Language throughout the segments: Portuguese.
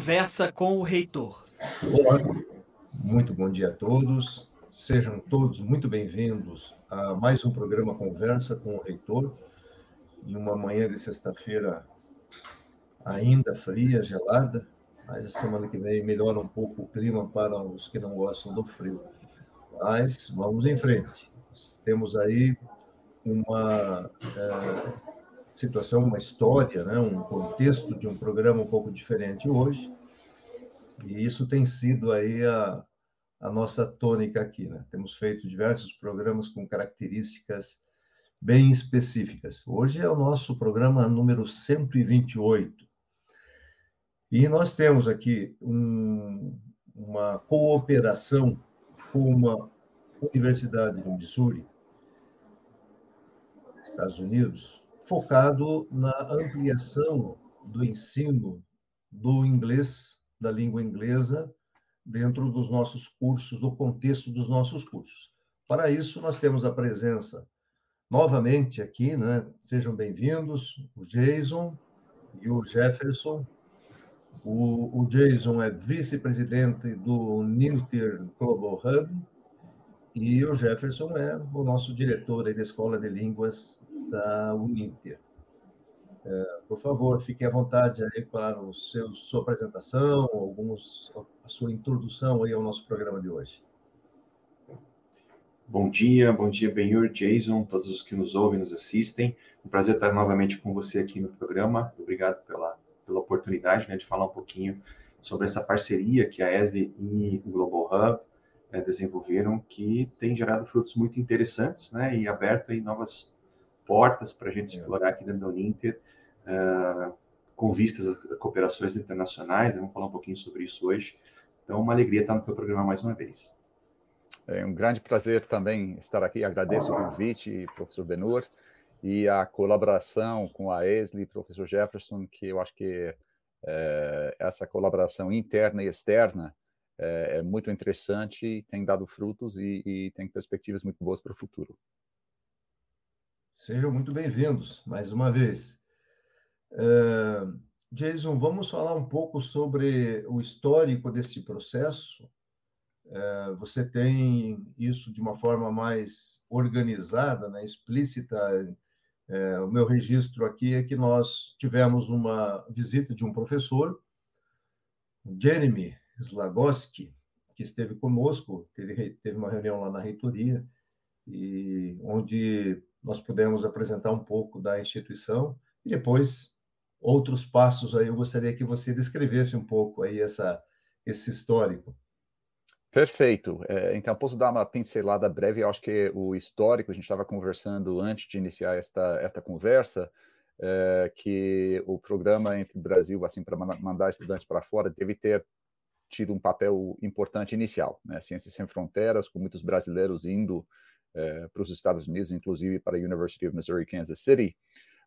Conversa com o Reitor. Olá, muito bom dia a todos. Sejam todos muito bem-vindos a mais um programa Conversa com o Reitor, em uma manhã de sexta-feira ainda fria, gelada, mas a semana que vem melhora um pouco o clima para os que não gostam do frio. Mas vamos em frente. Temos aí uma é, situação, uma história, né, um contexto de um programa um pouco diferente hoje. E isso tem sido aí a, a nossa tônica aqui. Né? Temos feito diversos programas com características bem específicas. Hoje é o nosso programa número 128. E nós temos aqui um, uma cooperação com uma universidade do Missouri, Estados Unidos, focado na ampliação do ensino do inglês, da língua inglesa, dentro dos nossos cursos, do contexto dos nossos cursos. Para isso, nós temos a presença novamente aqui, né? Sejam bem-vindos, o Jason e o Jefferson. O, o Jason é vice-presidente do Ninter Global Hub e o Jefferson é o nosso diretor da Escola de Línguas da Uninter. É, por favor, fique à vontade aí para o seu, sua apresentação, alguns, a sua introdução aí ao nosso programa de hoje. Bom dia, bom dia, Benhur, Jason, todos os que nos ouvem, nos assistem. Um prazer estar novamente com você aqui no programa. Obrigado pela, pela oportunidade né, de falar um pouquinho sobre essa parceria que a ESD e o Global Hub né, desenvolveram, que tem gerado frutos muito interessantes né, e aberto aí novas portas para a gente é. explorar aqui dentro da Uninter, uh, com vistas a cooperações internacionais. Né, vamos falar um pouquinho sobre isso hoje. Então, uma alegria estar no teu programa mais uma vez. É um grande prazer também estar aqui. Agradeço o convite, professor Benur, e a colaboração com a ESLI, professor Jefferson, que eu acho que é, essa colaboração interna e externa é, é muito interessante, tem dado frutos e, e tem perspectivas muito boas para o futuro. Sejam muito bem-vindos mais uma vez. Uh, Jason, vamos falar um pouco sobre o histórico desse processo. Uh, você tem isso de uma forma mais organizada, né, explícita. Uh, o meu registro aqui é que nós tivemos uma visita de um professor, Jeremy Slagoski, que esteve conosco, teve, teve uma reunião lá na reitoria, e onde nós pudemos apresentar um pouco da instituição e depois outros passos aí eu gostaria que você descrevesse um pouco aí essa esse histórico. Perfeito. É, então, posso dar uma pincelada breve? Eu acho que o histórico, a gente estava conversando antes de iniciar esta, esta conversa, é, que o programa entre Brasil, assim, para mandar estudantes para fora, deve ter tido um papel importante inicial. Né? Ciências Sem Fronteiras, com muitos brasileiros indo é, para os Estados Unidos, inclusive para a University of Missouri Kansas City.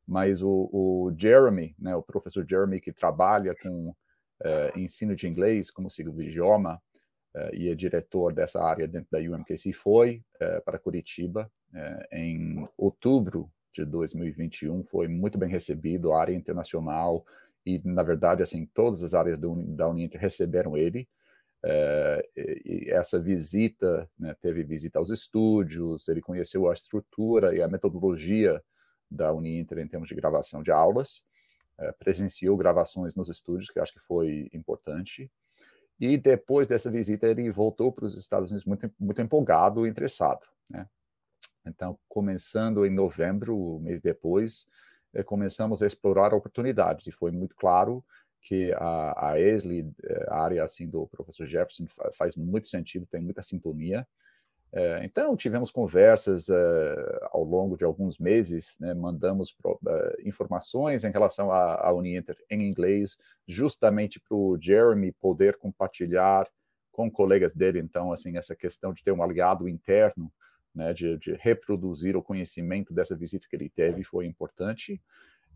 Mas o, o Jeremy, né, o professor Jeremy, que trabalha com é, ensino de inglês como segundo idioma é, e é diretor dessa área dentro da UMKC, foi para Curitiba em outubro de 2021. Foi muito bem recebido, a área internacional e, na verdade, assim, todas as áreas do, da Uninter receberam ele. É, e essa visita, né, teve visita aos estúdios, ele conheceu a estrutura e a metodologia da Uninter em termos de gravação de aulas, é, presenciou gravações nos estúdios, que acho que foi importante. E depois dessa visita, ele voltou para os Estados Unidos muito, muito empolgado e interessado. Né? Então, começando em novembro, um mês depois, começamos a explorar oportunidades, e foi muito claro que a, a ESLI, eh, a área assim do professor Jefferson, faz muito sentido, tem muita sintonia. É, então, tivemos conversas ao longo de alguns meses, né, mandamos informações em relação à, à Uninter em inglês, justamente para o Jeremy poder compartilhar com colegas dele. Então, assim, essa questão de ter um aliado interno, né, de, de reproduzir o conhecimento dessa visita que ele teve foi importante.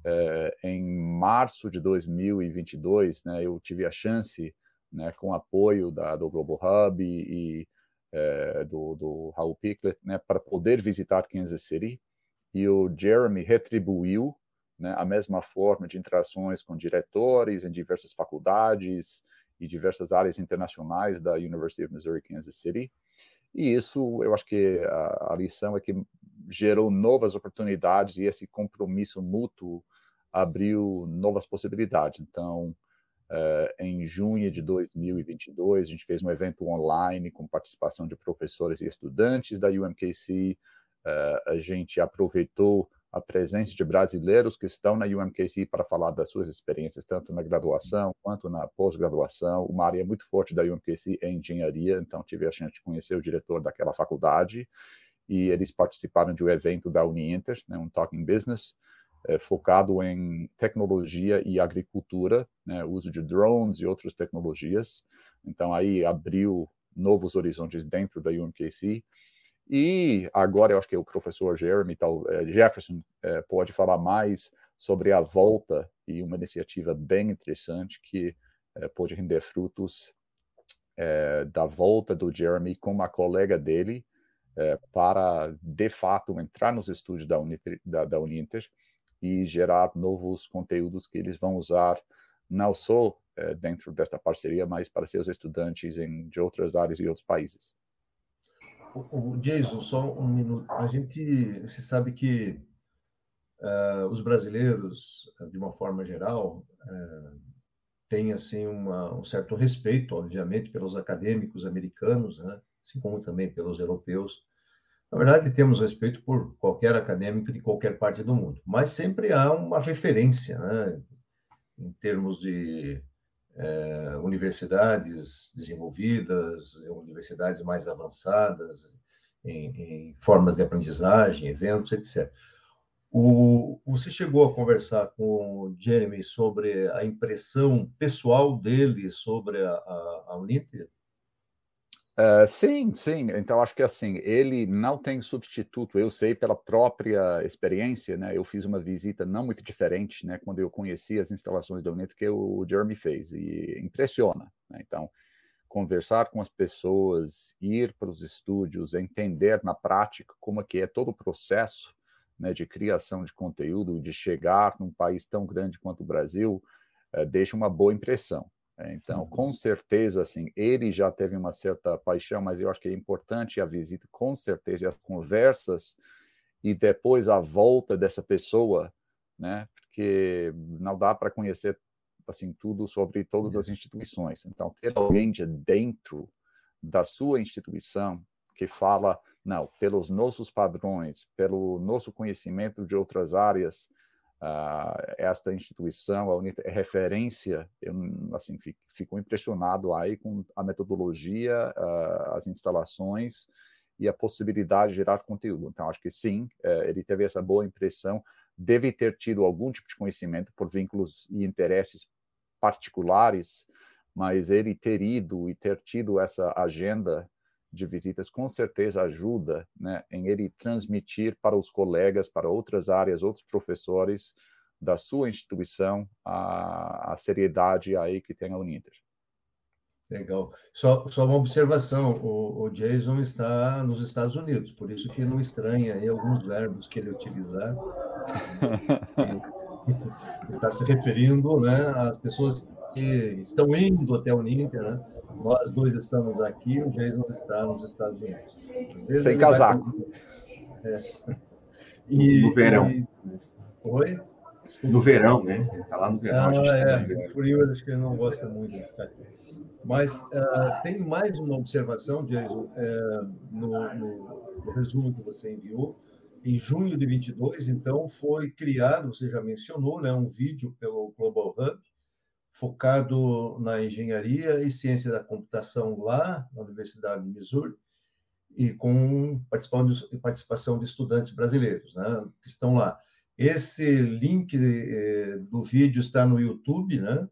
É, em março de 2022, né, eu tive a chance, né, com apoio da, do Global Hub e, e é, do, do Raul Picklet, né, para poder visitar Kansas City. E o Jeremy retribuiu né, a mesma forma de interações com diretores em diversas faculdades e diversas áreas internacionais da University of Missouri Kansas City. E isso, eu acho que a, a lição é que gerou novas oportunidades e esse compromisso mútuo abriu novas possibilidades. Então, uh, em junho de 2022, a gente fez um evento online com participação de professores e estudantes da UMKC. Uh, eh, a gente aproveitou a presença de brasileiros que estão na UMKC para falar das suas experiências, tanto na graduação quanto na pós-graduação. Uma área muito forte da UMKC é engenharia, então tive a chance de conhecer o diretor daquela faculdade e eles participaram de um evento da Uninter, né, um Talking Business, é, focado em tecnologia e agricultura, né, uso de drones e outras tecnologias. Então, aí abriu novos horizontes dentro da UMKC. E agora eu acho que o professor Jeremy tal, é, Jefferson é, pode falar mais sobre a volta e uma iniciativa bem interessante que é, pode render frutos da volta do Jeremy com uma colega dele para, de fato, entrar nos estúdios da, da, Uninter e gerar novos conteúdos que eles vão usar não só dentro desta parceria, mas para seus estudantes em, de outras áreas e outros países. O, Jason, só um minuto. A gente, você sabe que uh, os brasileiros, de uma forma geral, uh, têm assim uma, um certo respeito, obviamente, pelos acadêmicos americanos, né? assim como também pelos europeus. Na verdade, temos respeito por qualquer acadêmico de qualquer parte do mundo, mas sempre há uma referência, né? em termos de é, universidades desenvolvidas, universidades mais avançadas, em, em, formas de aprendizagem, eventos, etc. O, você chegou a conversar com o Jeremy sobre a impressão pessoal dele sobre a, a, a Uninter? Uh, sim, sim. Então acho que assim ele não tem substituto. Eu sei pela própria experiência, né? Eu fiz uma visita não muito diferente, né? Quando eu conheci as instalações da Unito que o Jeremy fez e impressiona. Né? Então conversar com as pessoas, ir para os estúdios, entender na prática como é que é todo o processo né, de criação de conteúdo, de chegar num país tão grande quanto o Brasil, uh, deixa uma boa impressão. É, então, uhum. com certeza, assim, ele já teve uma certa paixão, mas eu acho que é importante a visita, com certeza, e as conversas e depois a volta dessa pessoa, né? Porque não dá para conhecer assim tudo sobre todas as instituições. Então, ter alguém de dentro da sua instituição que fala, não, pelos nossos padrões, pelo nosso conhecimento de outras áreas, esta instituição, a Unita, é referência, eu assim, fico, fico, impressionado aí com a metodologia, as instalações e a possibilidade de gerar conteúdo. Então, acho que sim, uh, ele teve essa boa impressão, deve ter tido algum tipo de conhecimento por vínculos e interesses particulares, mas ele ter ido e ter tido essa agenda de visitas com certeza ajuda né, em ele transmitir para os colegas, para outras áreas, outros professores da sua instituição a, a seriedade aí que tem a Uninter. Legal. Só, só uma observação, o, o, Jason está nos Estados Unidos, por isso que não estranha aí alguns verbos que ele utilizar. está se referindo né, às pessoas que estão indo até o Uninter, né? Nós dois estamos aqui, o Jason está nos Estados Unidos. Sem casaco. Vai... É. E, no verão. E... Oi? Desculpa. No verão, né? Está lá no verão. Ah, é, tá frio, acho que ele não gosta muito de ficar aqui. Mas uh, tem mais uma observação, Jason, uh, no, no, no, resumo que você enviou. Em junho de 22, então, foi criado, você já mencionou, né, um vídeo pelo Global Hub, focado na engenharia e ciência da computação lá na Universidade de Missouri e com participação de estudantes brasileiros, né, que estão lá. Esse link eh, do vídeo está no YouTube, né?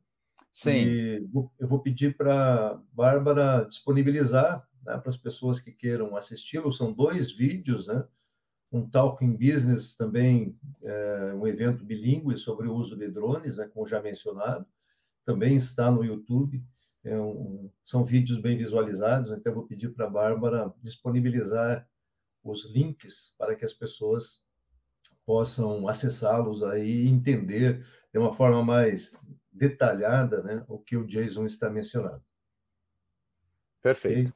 Sim. E eu vou pedir para Bárbara disponibilizar né, para as pessoas que queiram assisti-lo. São dois vídeos, né? Um Talking Business também, é, um evento bilíngue sobre o uso de drones, né, como já mencionado, também está no YouTube. É um, são vídeos bem visualizados, então eu vou pedir para a Bárbara disponibilizar os links para que as pessoas possam acessá-los aí e entender de uma forma mais detalhada né, o que o Jason está mencionando. Perfeito.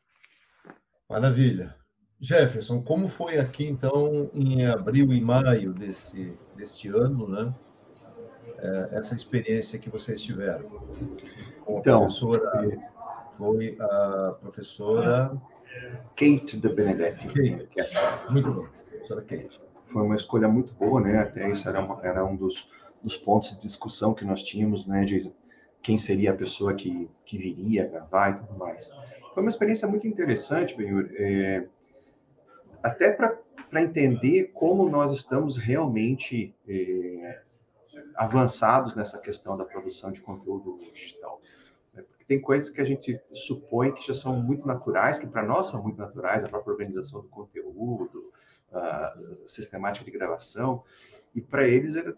Okay? Maravilha. Jefferson, como foi aqui, então, em abril e maio desse, deste ano, né? É, essa experiência que vocês tiveram? Com então, professora, foi a professora... Kate de Benedetti. Kate. Muito bom, professora Kate. Foi uma escolha muito boa, né? Até isso era, uma, era um dos, dos pontos de discussão que nós tínhamos, né, Jason? Quem seria a pessoa que, que viria gravar e tudo mais. Foi uma experiência muito interessante, Benhur. É, até para entender como nós estamos realmente é, avançados nessa questão da produção de conteúdo digital. Né? Porque tem coisas que a gente supõe que já são muito naturais, que para nós são muito naturais, a própria organização do conteúdo, a sistemática de gravação, e para eles era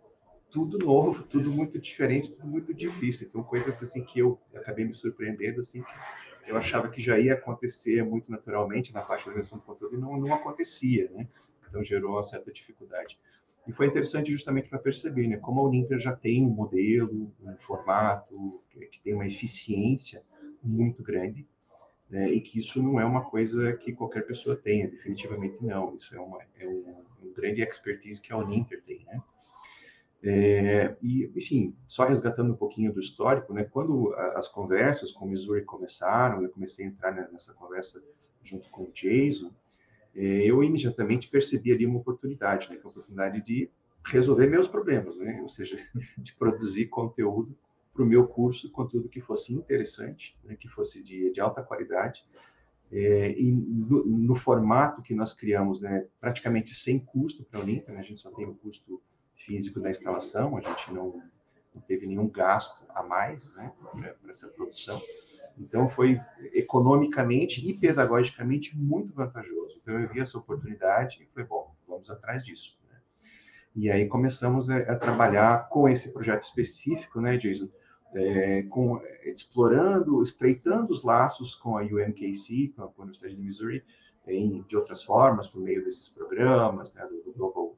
tudo novo, tudo muito diferente, tudo muito difícil. Então, coisas assim que eu acabei me surpreendendo, assim, eu achava que já ia acontecer muito naturalmente na parte da organização do conteúdo e não, não acontecia, né? Então gerou uma certa dificuldade. E foi interessante justamente para perceber, né, como a Olympia já tem um modelo, um formato que, que tem uma eficiência muito grande, né, e que isso não é uma coisa que qualquer pessoa tenha, definitivamente não. Isso é, uma, é um, um grande expertise que a Olympia tem, né? É, e, enfim, só resgatando um pouquinho do histórico, né, quando as conversas com o Missouri começaram, eu comecei a entrar nessa conversa junto com o Jason, eu imediatamente percebi ali uma oportunidade, né, é oportunidade de resolver meus problemas, né, ou seja, de produzir conteúdo para o meu curso, conteúdo que fosse interessante, né, que fosse de, de alta qualidade, é, e no, no, formato que nós criamos, né, praticamente sem custo para a Olimpa, né, a gente só tem o custo físico da instalação, a gente não, não teve nenhum gasto a mais né, para essa produção. Então, foi economicamente e pedagogicamente muito vantajoso. Então, eu vi essa oportunidade e falei, bom, vamos atrás disso. Né? E aí começamos a, a, trabalhar com esse projeto específico, né, Jason? É, com, explorando, estreitando os laços com a UMKC, com a Universidade de Missouri, em, de outras formas, por meio desses programas, né, do, do Global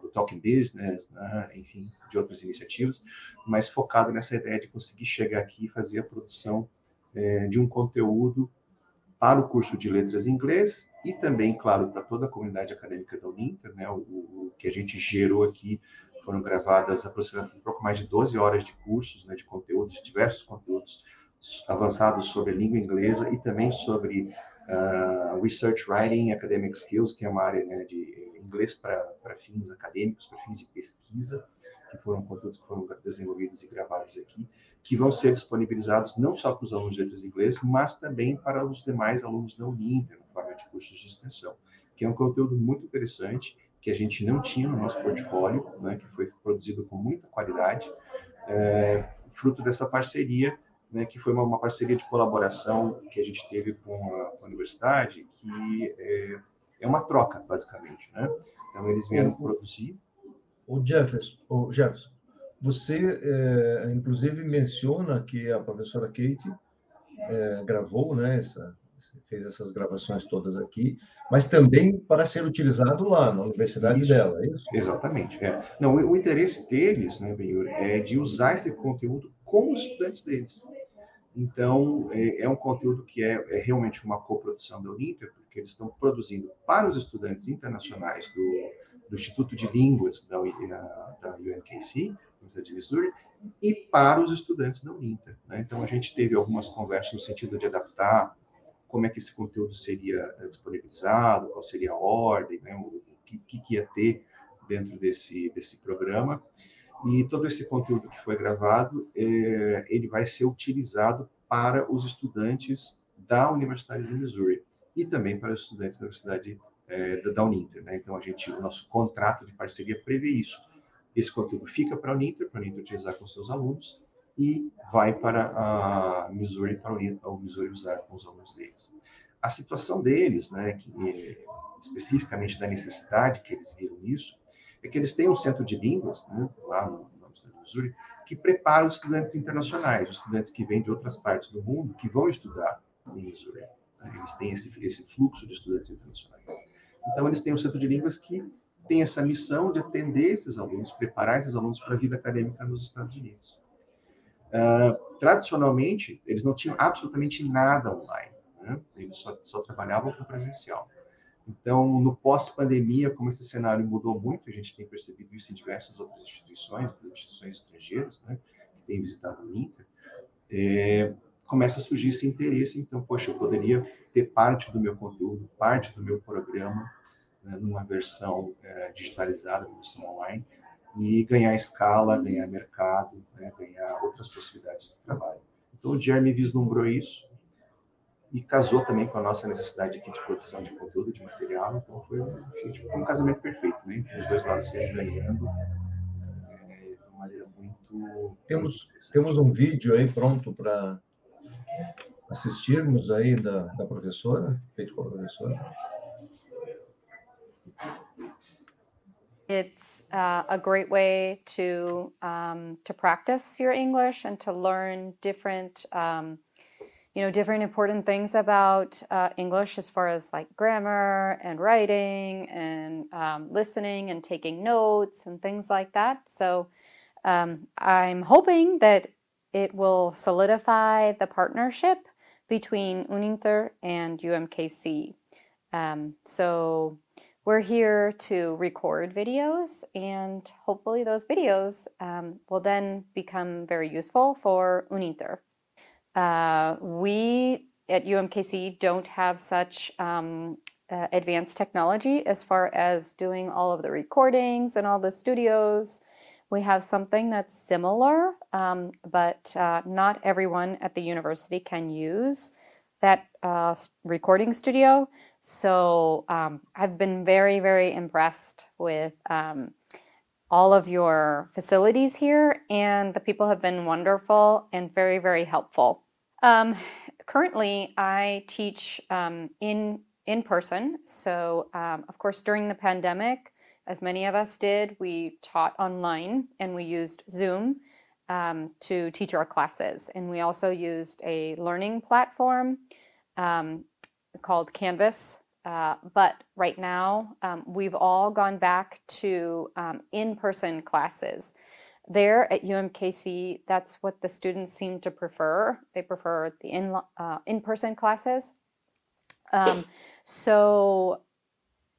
do Talking Business, né, enfim, de outras iniciativas, mas focado nessa ideia de conseguir chegar aqui e fazer a produção é, de um conteúdo para o curso de letras em inglês e também, claro, para toda a comunidade acadêmica da Uninter, né, o, o que a gente gerou aqui foram gravadas aproximadamente um pouco mais de 12 horas de cursos, né, de conteúdos, diversos conteúdos avançados sobre a língua inglesa e também sobre uh, Research Writing Academic Skills, que é uma área né, de inglês para fins acadêmicos, para fins de pesquisa, que foram conteúdos que foram desenvolvidos e gravados aqui, que vão ser disponibilizados não só para os alunos de letras inglês, mas também para os demais alunos da Uninter, na forma de cursos de extensão, que é um conteúdo muito interessante, que a gente não tinha no nosso portfólio, né, que foi produzido com muita qualidade, é, fruto dessa parceria né, que foi uma, uma, parceria de colaboração que a gente teve com a, com a universidade, que é, é, uma troca, basicamente. Né? Então, eles vieram o, produzir. O Jefferson, o Jefferson você, é, inclusive, menciona que a professora Kate é, gravou, né, essa, fez essas gravações todas aqui, mas também para ser utilizado lá na universidade isso, dela, é isso? Exatamente. É. Não, o, o interesse deles, né, Benhur, é de usar esse conteúdo com os estudantes deles. Então, é, é um conteúdo que é, é, realmente uma coprodução da Olímpia, porque eles estão produzindo para os estudantes internacionais do, do Instituto de Línguas da, da UNKC, Universidade de Missouri, e para os estudantes da Uninter. Né? Então, a gente teve algumas conversas no sentido de adaptar como é que esse conteúdo seria eh, disponibilizado, qual seria a ordem, né? o que, que ia ter dentro desse, desse programa. E todo esse conteúdo que foi gravado, é, ele vai ser utilizado para os estudantes da Universidade de Missouri e também para os estudantes da Universidade é, da Uninter. Né? Então, a gente, o nosso contrato de parceria prevê isso. Esse conteúdo fica para a Uninter, para a Uninter utilizar com seus alunos, e vai para a Missouri, para o Missouri usar com os alunos deles. A situação deles, né, que, especificamente da necessidade que eles viram nisso, é que eles têm um centro de línguas, né, lá no, no estado do Missouri, que prepara os estudantes internacionais, os estudantes que vêm de outras partes do mundo, que vão estudar em Missouri. Né, eles têm esse, esse fluxo de estudantes internacionais. Então, eles têm um centro de línguas que tem essa missão de atender esses alunos, preparar esses alunos para a vida acadêmica nos Estados Unidos. Uh, tradicionalmente, eles não tinham absolutamente nada online, né? eles só, só trabalhavam com presencial. Então, no pós-pandemia, como esse cenário mudou muito, a gente tem percebido isso em diversas outras instituições, instituições estrangeiras, né, que têm visitado o Inter, é, começa a surgir esse interesse. Então, poxa, eu poderia ter parte do meu conteúdo, parte do meu programa, né, numa versão é, digitalizada, versão online, e ganhar escala, ganhar mercado, né, ganhar outras possibilidades de trabalho. Então, o Jeremy vislumbrou isso e casou também com a nossa necessidade aqui de produção de conteúdo, de material. Então, foi enfim, tipo, um casamento perfeito, né? Os dois lados se ganhando é, de uma maneira muito. Temos, temos um vídeo aí pronto para assistirmos aí da, da professora, feito com a professora. It's uh, a great way to um, to practice your English and to learn different um, you know different important things about uh, English as far as like grammar and writing and um, listening and taking notes and things like that. So um, I'm hoping that it will solidify the partnership between Uninter and UMKC. Um, so we're here to record videos, and hopefully, those videos um, will then become very useful for Uninter. Uh, we at UMKC don't have such um, uh, advanced technology as far as doing all of the recordings and all the studios. We have something that's similar, um, but uh, not everyone at the university can use that uh, recording studio. So um, I've been very, very impressed with um, all of your facilities here, and the people have been wonderful and very, very helpful. Um, currently, I teach um, in in person. So, um, of course, during the pandemic, as many of us did, we taught online and we used Zoom um, to teach our classes. And we also used a learning platform um, called Canvas. Uh, but right now, um, we've all gone back to um, in person classes. There at UMKC, that's what the students seem to prefer. They prefer the in uh, person classes. Um, so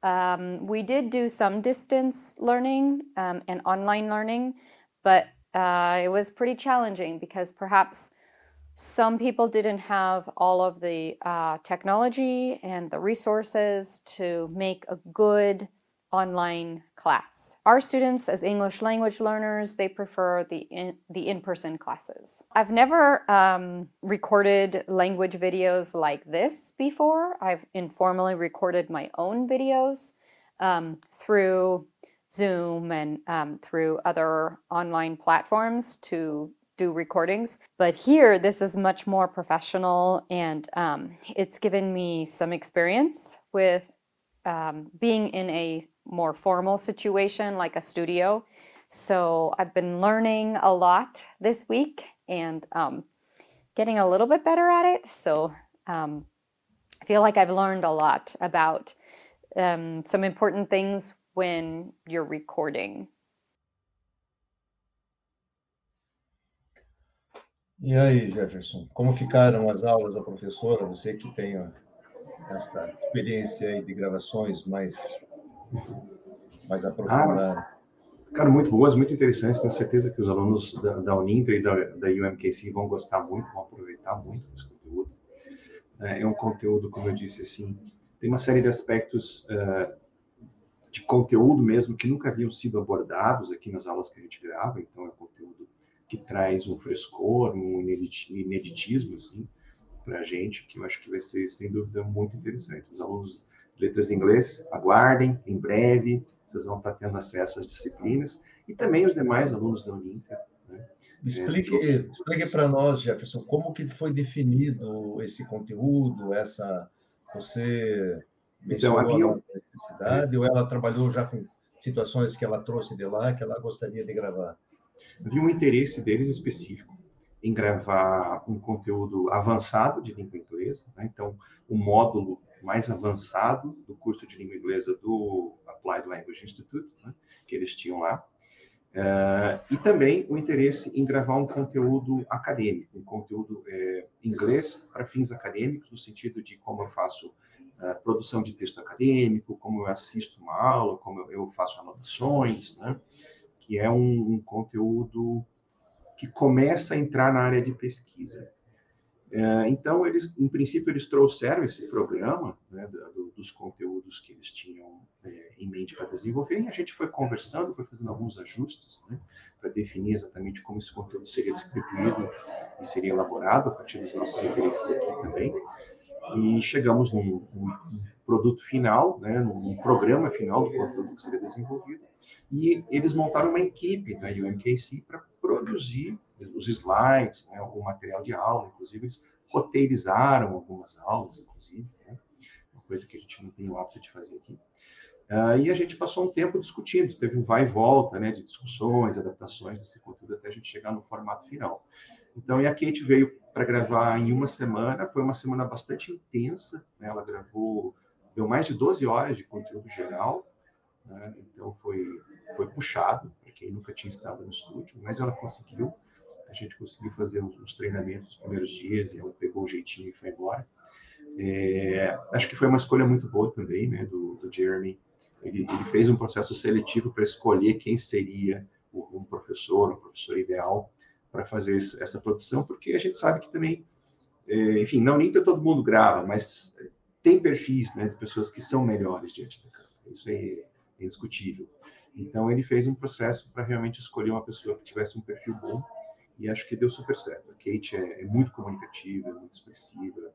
um, we did do some distance learning um, and online learning, but uh, it was pretty challenging because perhaps some people didn't have all of the uh, technology and the resources to make a good online class. Our students, as English language learners, they prefer the in, the in-person classes. I've never um, recorded language videos like this before. I've informally recorded my own videos um, through Zoom and um, through other online platforms to do recordings. But here, this is much more professional, and um, it's given me some experience with um, being in a more formal situation like a studio. So I've been learning a lot this week and um, getting a little bit better at it. So um, I feel like I've learned a lot about um, some important things when you're recording E aí, Jefferson, como ficaram as aulas da professora? Você que tem essa experiência aí de gravações mais, mais aprofundadas. Ah, cara, muito boas, muito interessantes. Tenho certeza que os alunos da, da Uninter e da, da UMKC vão gostar muito, vão aproveitar muito esse conteúdo. É, é um conteúdo, como eu disse, assim, tem uma série de aspectos uh, de conteúdo mesmo que nunca haviam sido abordados aqui nas aulas que a gente grava. Então, é um conteúdo que traz um frescor, um ineditismo, assim, para a gente, que eu acho que vai ser, sem dúvida, muito interessante. Os alunos letras em inglês, aguardem, em breve, vocês vão estar tendo acesso às disciplinas, e também os demais alunos da Uninter. Né? Explique, é, explique para nós, Jefferson, como que foi definido esse conteúdo, essa... Você então, havia uma necessidade, ou ela trabalhou já com situações que ela trouxe de lá, que ela gostaria de gravar? Havia um interesse deles específico em gravar um conteúdo avançado de língua inglesa, né? então, o módulo mais avançado do curso de língua inglesa do Applied Language Institute, né, que eles tinham lá. Uh, e também o interesse em gravar um conteúdo acadêmico, um conteúdo é, inglês para fins acadêmicos, no sentido de como eu faço uh, produção de texto acadêmico, como eu assisto uma aula, como eu faço anotações, né? que é um, um conteúdo que começa a entrar na área de pesquisa. É, então, eles, em princípio, eles trouxeram esse programa né, do, dos conteúdos que eles tinham é, em mente para desenvolver, e a gente foi conversando, foi fazendo alguns ajustes né, para definir exatamente como esse conteúdo seria distribuído e seria elaborado a partir dos nossos interesses aqui também. E chegamos num, num produto final, né, num programa final do conteúdo que seria desenvolvido, e eles montaram uma equipe da UMKC para produzir os slides, né, o material de aula, inclusive eles roteirizaram algumas aulas, inclusive, né, uma coisa que a gente não tem o hábito de fazer aqui. Uh, e a gente passou um tempo discutindo, teve um vai e volta, né, de discussões, adaptações desse conteúdo até a gente chegar no formato final. Então, e a Kate veio para gravar em uma semana, foi uma semana bastante intensa, né, ela gravou, deu mais de 12 horas de conteúdo geral, né, então foi, foi puxado, para quem nunca tinha estado no estúdio, mas ela conseguiu, a gente conseguiu fazer os treinamentos nos primeiros dias e ela pegou o jeitinho e foi embora. É, acho que foi uma escolha muito boa também, né, do, do Jeremy. Ele, ele, fez um processo seletivo para escolher quem seria um professor, um professor ideal para fazer essa produção, porque a gente sabe que também, é, enfim, não nem todo mundo grava, mas tem perfis, né, de pessoas que são melhores diante da câmera. Isso é indiscutível. Então ele fez um processo para realmente escolher uma pessoa que tivesse um perfil bom e acho que deu super certo. A Kate é, é, muito comunicativa, é muito expressiva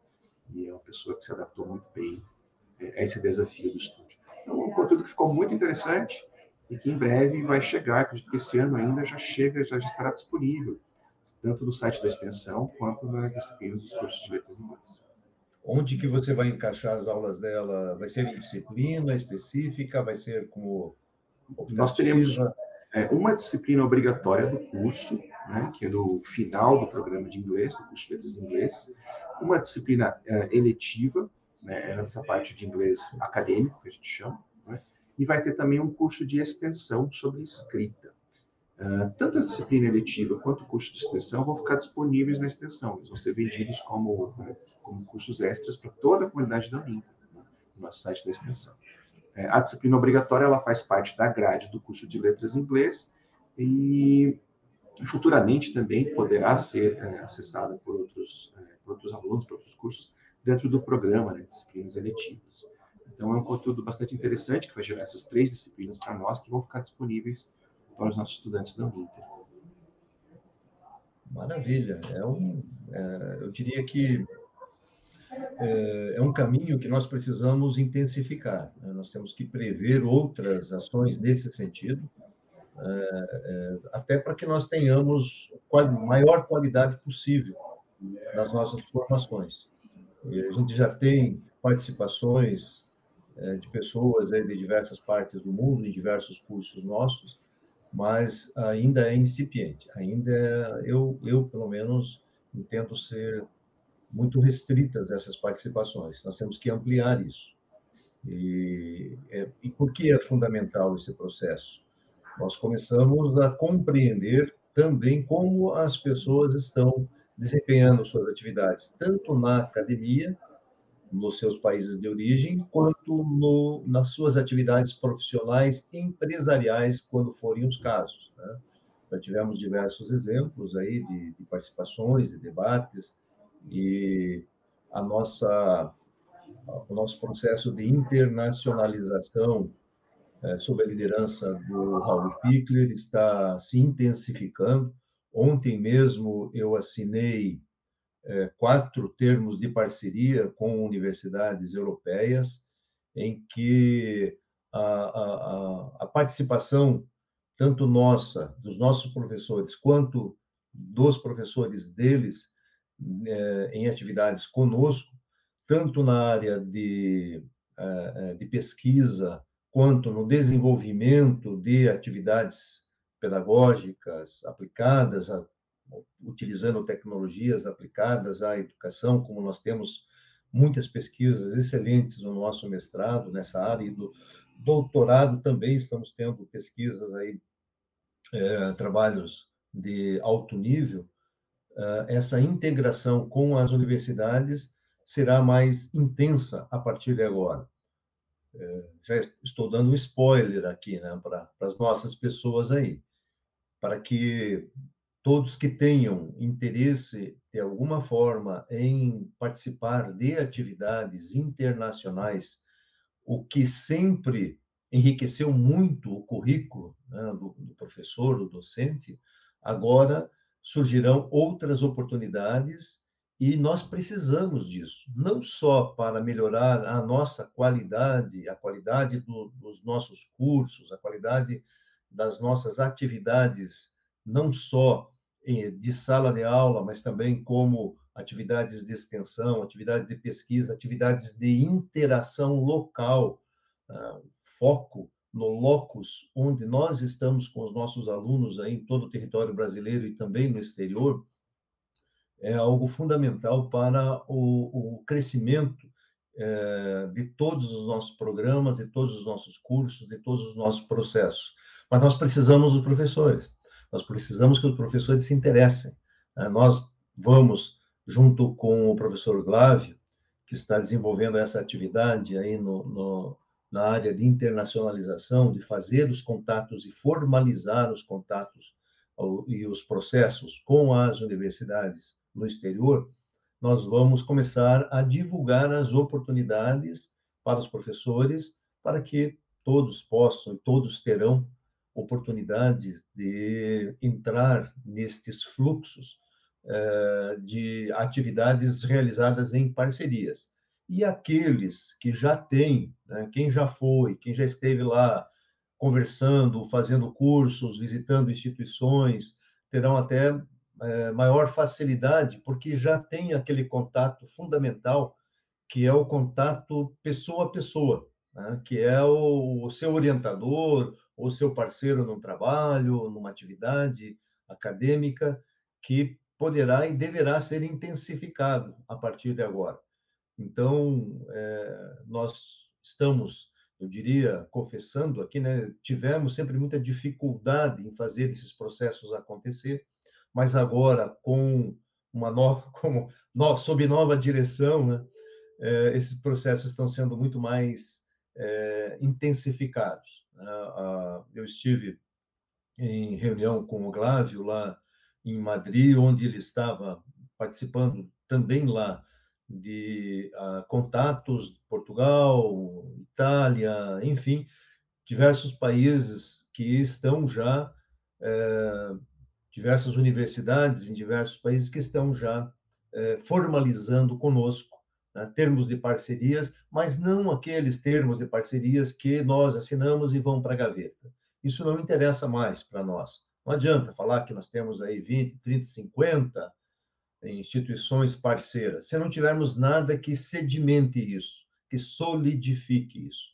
e é uma pessoa que se adaptou muito bem a esse desafio do estúdio. Então, um conteúdo que ficou muito interessante e que em breve vai chegar, acredito que esse ano ainda já chega, já estará disponível, tanto no site da extensão quanto nas disciplinas dos cursos de letras inglês. Onde que você vai encaixar as aulas dela? Vai ser em disciplina específica? Vai ser como? Nós teremos é, uma disciplina obrigatória do curso né, que é no final do programa de inglês, do curso de letras em inglês, uma disciplina é, eletiva, né, essa parte de inglês acadêmico, que a gente chama, né, e vai ter também um curso de extensão sobre escrita. Uh, tanto a disciplina eletiva quanto o curso de extensão vão ficar disponíveis na extensão, eles vão ser vendidos como, né, como cursos extras para toda a comunidade da Uninter, né, no nosso site da extensão. É, a disciplina obrigatória ela faz parte da grade do curso de letras em inglês e futuramente também poderá ser é, acessada por outros, é, por outros alunos, por outros cursos, dentro do programa, né, disciplinas eletivas. Então, é um conteúdo bastante interessante que vai gerar essas três disciplinas para nós, que vão ficar disponíveis para os nossos estudantes da Uninter. Maravilha. É um, é, eu diria que é, é, um caminho que nós precisamos intensificar. Né? Nós temos que prever outras ações nesse sentido, até para que nós tenhamos a maior qualidade possível nas nossas formações. A gente já tem participações é, de pessoas de diversas partes do mundo, em diversos cursos nossos, mas ainda é incipiente. Ainda eu, eu pelo menos, entendo ser muito restritas essas participações. Nós temos que ampliar isso. E, e por que é fundamental esse processo? Nós começamos a compreender também como as pessoas estão desempenhando suas atividades, tanto na academia, nos seus países de origem, quanto no, nas suas atividades profissionais empresariais, quando forem os casos. Né? Já tivemos diversos exemplos aí de, de participações, de debates, e a nossa, o nosso processo de internacionalização é, sob a liderança do Raul Pickler, está se intensificando. Ontem mesmo eu assinei é, quatro termos de parceria com universidades europeias, em que a, a, a participação, tanto nossa, dos nossos professores, quanto dos professores deles, é, em atividades conosco, tanto na área de, de pesquisa, quanto no desenvolvimento de atividades pedagógicas aplicadas, a, utilizando tecnologias aplicadas à educação, como nós temos muitas pesquisas excelentes no nosso mestrado nessa área, e do, doutorado também estamos tendo pesquisas aí, é, trabalhos de alto nível, é, essa integração com as universidades será mais intensa a partir de agora. É, já estou dando um spoiler aqui né, para as nossas pessoas aí, para que todos que tenham interesse de alguma forma em participar de atividades internacionais, o que sempre enriqueceu muito o currículo né, do, do professor, do docente, agora surgirão outras oportunidades e nós precisamos disso, não só para melhorar a nossa qualidade, a qualidade do, dos nossos cursos, a qualidade das nossas atividades, não só de sala de aula, mas também como atividades de extensão, atividades de pesquisa, atividades de interação local, ah, foco no locus onde nós estamos com os nossos alunos aí em todo o território brasileiro e também no exterior, é algo fundamental para o, o crescimento é, de todos os nossos programas, de todos os nossos cursos, de todos os nossos processos. Mas nós precisamos dos professores, nós precisamos que os professores se interessem. Né? Nós vamos, junto com o professor Glávio, que está desenvolvendo essa atividade aí no, no, na área de internacionalização, de fazer os contatos e formalizar os contatos e os processos com as universidades no exterior, nós vamos começar a divulgar as oportunidades para os professores, para que todos possam, todos terão oportunidade de entrar nestes fluxos eh, de atividades realizadas em parcerias. E aqueles que já têm, né, quem já foi, quem já esteve lá conversando, fazendo cursos, visitando instituições, terão até é, maior facilidade, porque já tem aquele contato fundamental, que é o contato pessoa a pessoa, né? que é o, o seu orientador, ou seu parceiro no trabalho, numa atividade acadêmica, que poderá e deverá ser intensificado a partir de agora. Então, é, nós estamos, eu diria, confessando aqui, né, tivemos sempre muita dificuldade em fazer esses processos acontecer, mas agora com uma nova, como no, sob nova direção, né, é, esses processos estão sendo muito mais é, intensificados. Né? Eu estive em reunião com o Glávio lá em Madrid, onde ele estava participando também lá de uh, contatos de Portugal, Itália, enfim, diversos países que estão já uh, diversas universidades em diversos países que estão já é, formalizando conosco né, termos de parcerias, mas não aqueles termos de parcerias que nós assinamos e vão para a gaveta. Isso não interessa mais para nós. Não adianta falar que nós temos aí 20, 30, 50 instituições parceiras, se não tivermos nada que sedimente isso, que solidifique isso,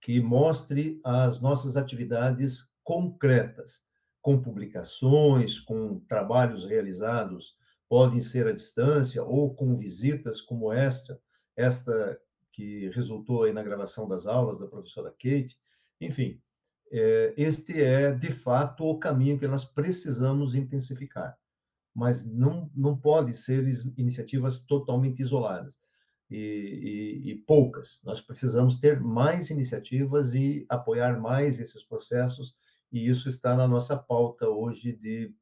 que mostre as nossas atividades concretas, com publicações, com trabalhos realizados, podem ser à distância ou com visitas como esta, esta que resultou aí na gravação das aulas da professora Kate. Enfim, é, este é, de fato, o caminho que nós precisamos intensificar. Mas não, não pode ser iniciativas totalmente isoladas e, e, e poucas. Nós precisamos ter mais iniciativas e apoiar mais esses processos e isso está na nossa pauta hoje de,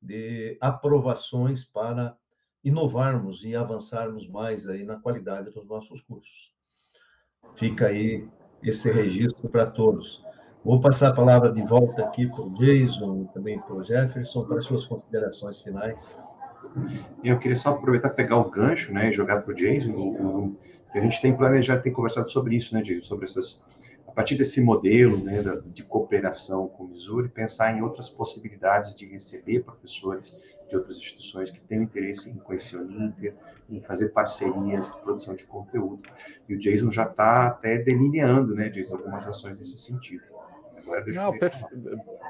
de aprovações para inovarmos e avançarmos mais aí na qualidade dos nossos cursos. Fica aí esse registro para todos. Vou passar a palavra de volta aqui para o Jason, também para o Jefferson, para suas considerações finais. Eu queria só aproveitar pegar o gancho, né, e jogar para o Jason, a gente tem planejado, tem conversado sobre isso, né, Jason, sobre essas a partir desse modelo né, de cooperação com o Missouri, pensar em outras possibilidades de receber professores de outras instituições que tenham interesse em conhecer o Uninter, em fazer parcerias de produção de conteúdo. E o Jason já está até delineando, né, Jason, algumas ações nesse sentido. Não, perfe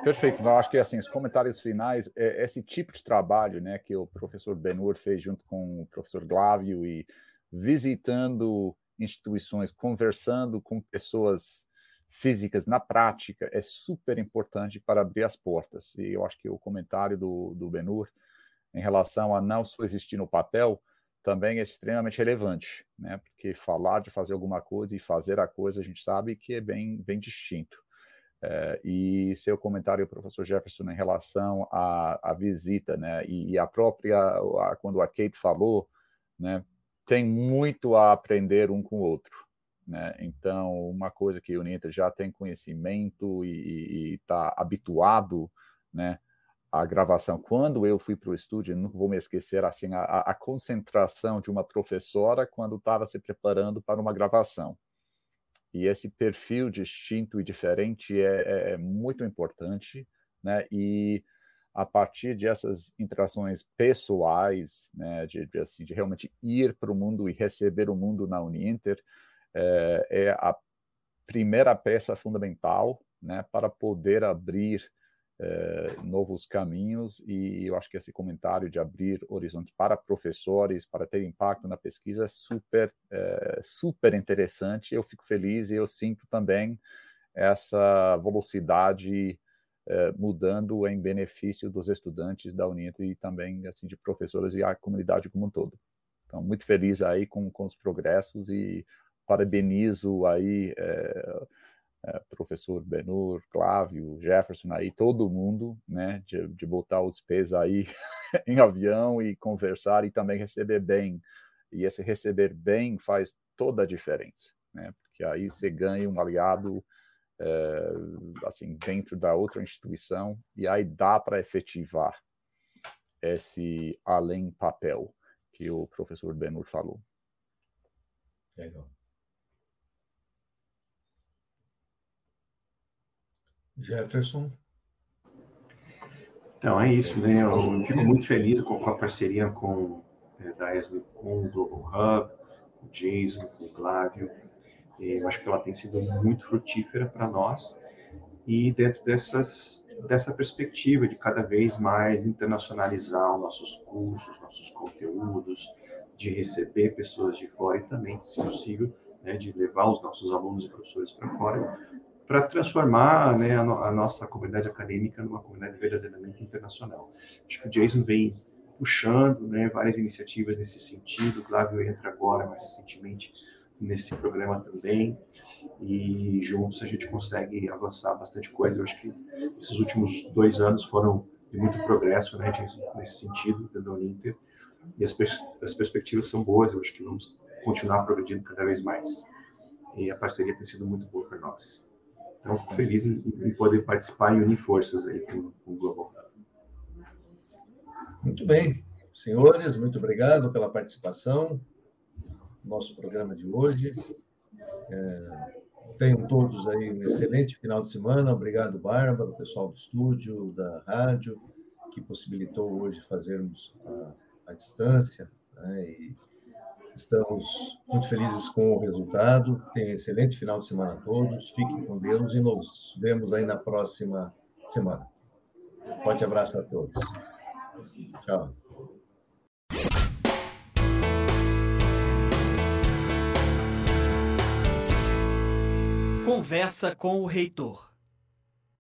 perfeito. Eu acho que assim, os comentários finais, é, esse tipo de trabalho né, que o professor Benur fez junto com o professor Glávio e visitando instituições, conversando com pessoas físicas na prática é super importante para abrir as portas. E eu acho que o comentário do, do Benur em relação a não só existir no papel também é extremamente relevante, né? Porque falar de fazer alguma coisa e fazer a coisa a gente sabe que é bem, bem distinto. É, e seu comentário, professor Jefferson, em relação à, à visita, né? E, e, a própria, a, quando a Kate falou, né? Tem muito a aprender um com o outro. Né? Então, uma coisa que o Ninter já tem conhecimento e está habituado, né? a gravação. Quando eu fui para o estúdio, não vou me esquecer assim a, a concentração de uma professora quando estava se preparando para uma gravação. E esse perfil distinto e diferente é, é, é muito importante, né? E a partir dessas interações pessoais, né, de, de, assim, de realmente ir para o mundo e receber o mundo na Uninter, é, é a primeira peça fundamental, né, para poder abrir é, novos caminhos e eu acho que esse comentário de abrir horizontes para professores, para ter impacto na pesquisa é super, é, super interessante. Eu fico feliz e eu sinto também essa velocidade é, mudando em benefício dos estudantes da Uninter e também assim de professores e a comunidade como um todo. Então, muito feliz aí com, com os progressos e parabenizo aí é, professor Benur, Clávio, Jefferson aí, todo mundo, né, de, de botar os pés aí em avião e conversar e também receber bem. E esse receber bem faz toda a diferença, né, porque aí você ganha um aliado é, assim dentro da outra instituição e aí dá para efetivar esse além papel que o professor Benur falou. Legal. Jefferson. Então é isso, né? Eu fico muito feliz com a parceria com é, da Esli com o Global Hub, com o Jason, com o Glávio. Eu acho que ela tem sido muito frutífera para nós e dentro dessas dessa perspectiva de cada vez mais internacionalizar os nossos cursos, nossos conteúdos, de receber pessoas de fora e também, se possível, né, de levar os nossos alunos e professores para fora, para transformar né, a, no, a, nossa comunidade acadêmica numa comunidade verdadeiramente internacional. Acho que o Jason vem puxando né, várias iniciativas nesse sentido, o Flávio entra agora, mais recentemente, nesse programa também, e juntos a gente consegue avançar bastante coisa. Eu acho que esses últimos dois anos foram de muito progresso né, nesse sentido, da Uninter, e as, pers as perspectivas são boas, eu acho que vamos continuar progredindo cada vez mais. E a parceria tem sido muito boa para nós. Então, fico feliz em, em, poder participar e unir forças aí com, com o Global. Muito bem. Senhores, muito obrigado pela participação no nosso programa de hoje. É, tenham todos aí um excelente final de semana. Obrigado, Bárbara, o pessoal do estúdio, da rádio, que possibilitou hoje fazermos a, a distância né, e Estamos muito felizes com o resultado. Tenham um excelente final de semana a todos. Fiquem com Deus e nos vemos aí na próxima semana. forte abraço a todos. Tchau. Conversa com o reitor.